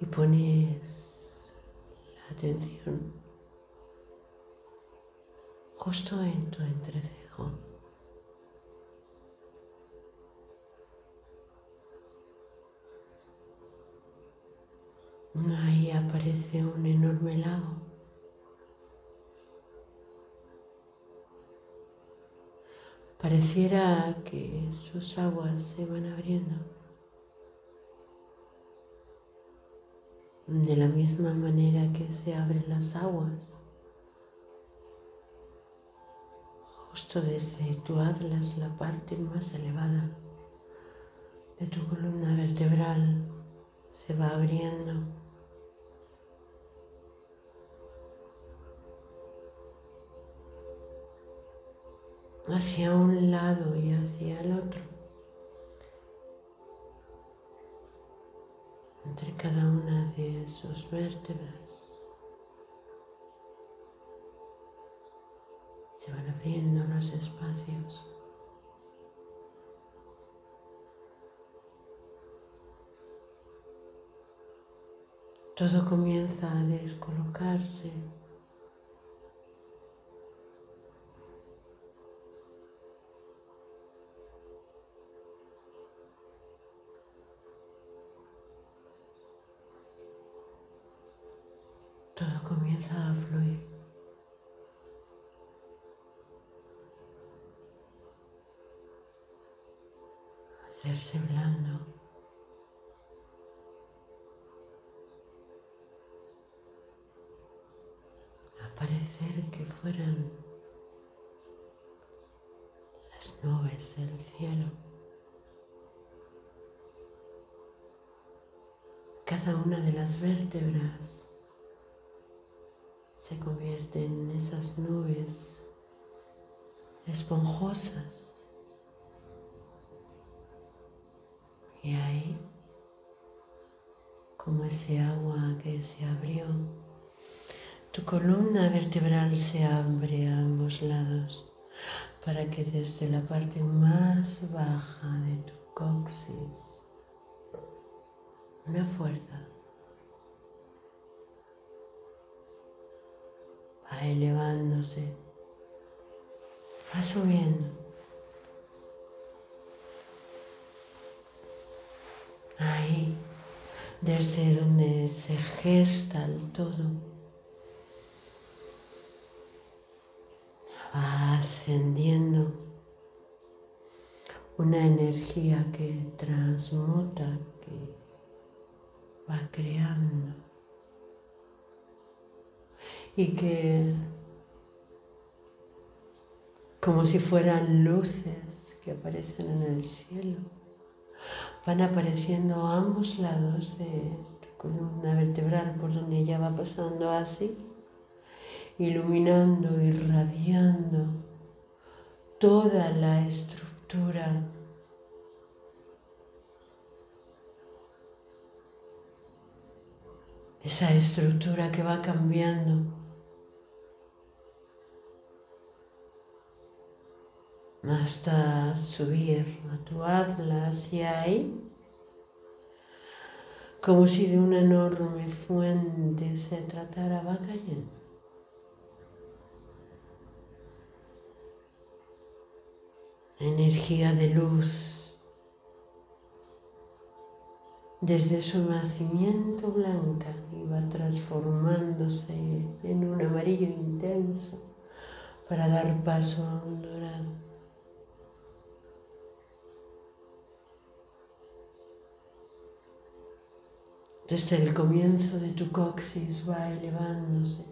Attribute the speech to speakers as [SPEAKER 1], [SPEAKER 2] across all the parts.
[SPEAKER 1] y pones la atención justo en tu entrecejo. Ahí aparece un enorme lago. Pareciera que sus aguas se van abriendo. De la misma manera que se abren las aguas. Justo desde tu atlas, la parte más elevada de tu columna vertebral se va abriendo hacia un lado y hacia el otro. Entre cada una de sus vértebras se van abriendo los espacios. Todo comienza a descolocarse. Fluir. Hacerse blando. A parecer que fueran las nubes del cielo. Cada una de las vértebras se convierte en esas nubes esponjosas. Y ahí, como ese agua que se abrió, tu columna vertebral se abre a ambos lados para que desde la parte más baja de tu coxis una fuerza elevándose, va subiendo. Ahí, desde donde se gesta el todo, va ascendiendo. Una energía que transmuta, que va creando y que como si fueran luces que aparecen en el cielo, van apareciendo ambos lados de tu columna vertebral por donde ella va pasando así, iluminando, irradiando toda la estructura esa estructura que va cambiando hasta subir a tu habla hacia ahí, como si de una enorme fuente se tratara, va cayendo. Energía de luz desde su nacimiento blanca iba transformándose en un amarillo intenso para dar paso a un dorado. Desde el comienzo de tu coxis va elevándose,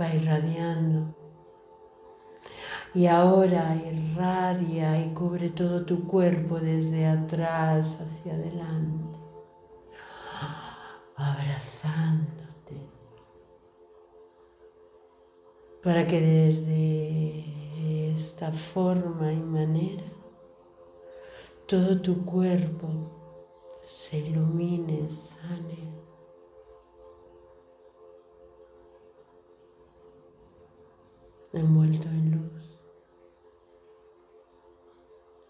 [SPEAKER 1] va irradiando. Y ahora irradia y cubre todo tu cuerpo desde atrás hacia adelante, abrazándote, para que desde esta forma y manera todo tu cuerpo se ilumine, sane. envuelto en luz,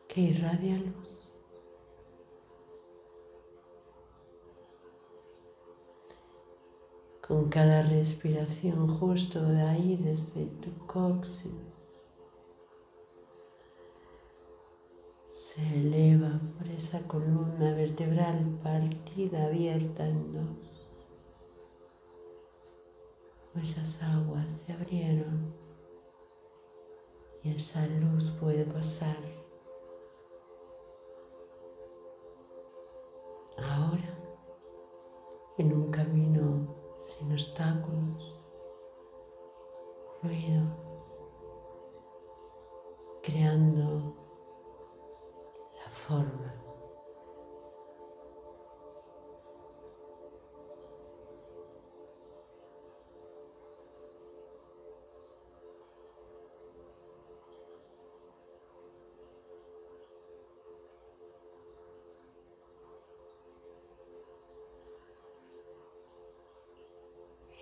[SPEAKER 1] que irradia luz. Con cada respiración justo de ahí, desde tu coxis, Se eleva por esa columna vertebral partida abierta en dos. Esas aguas se abrieron y esa luz puede pasar. Ahora, en un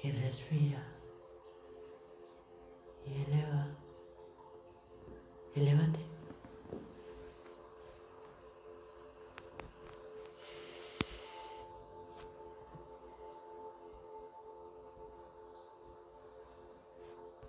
[SPEAKER 1] y respira y eleva, eleva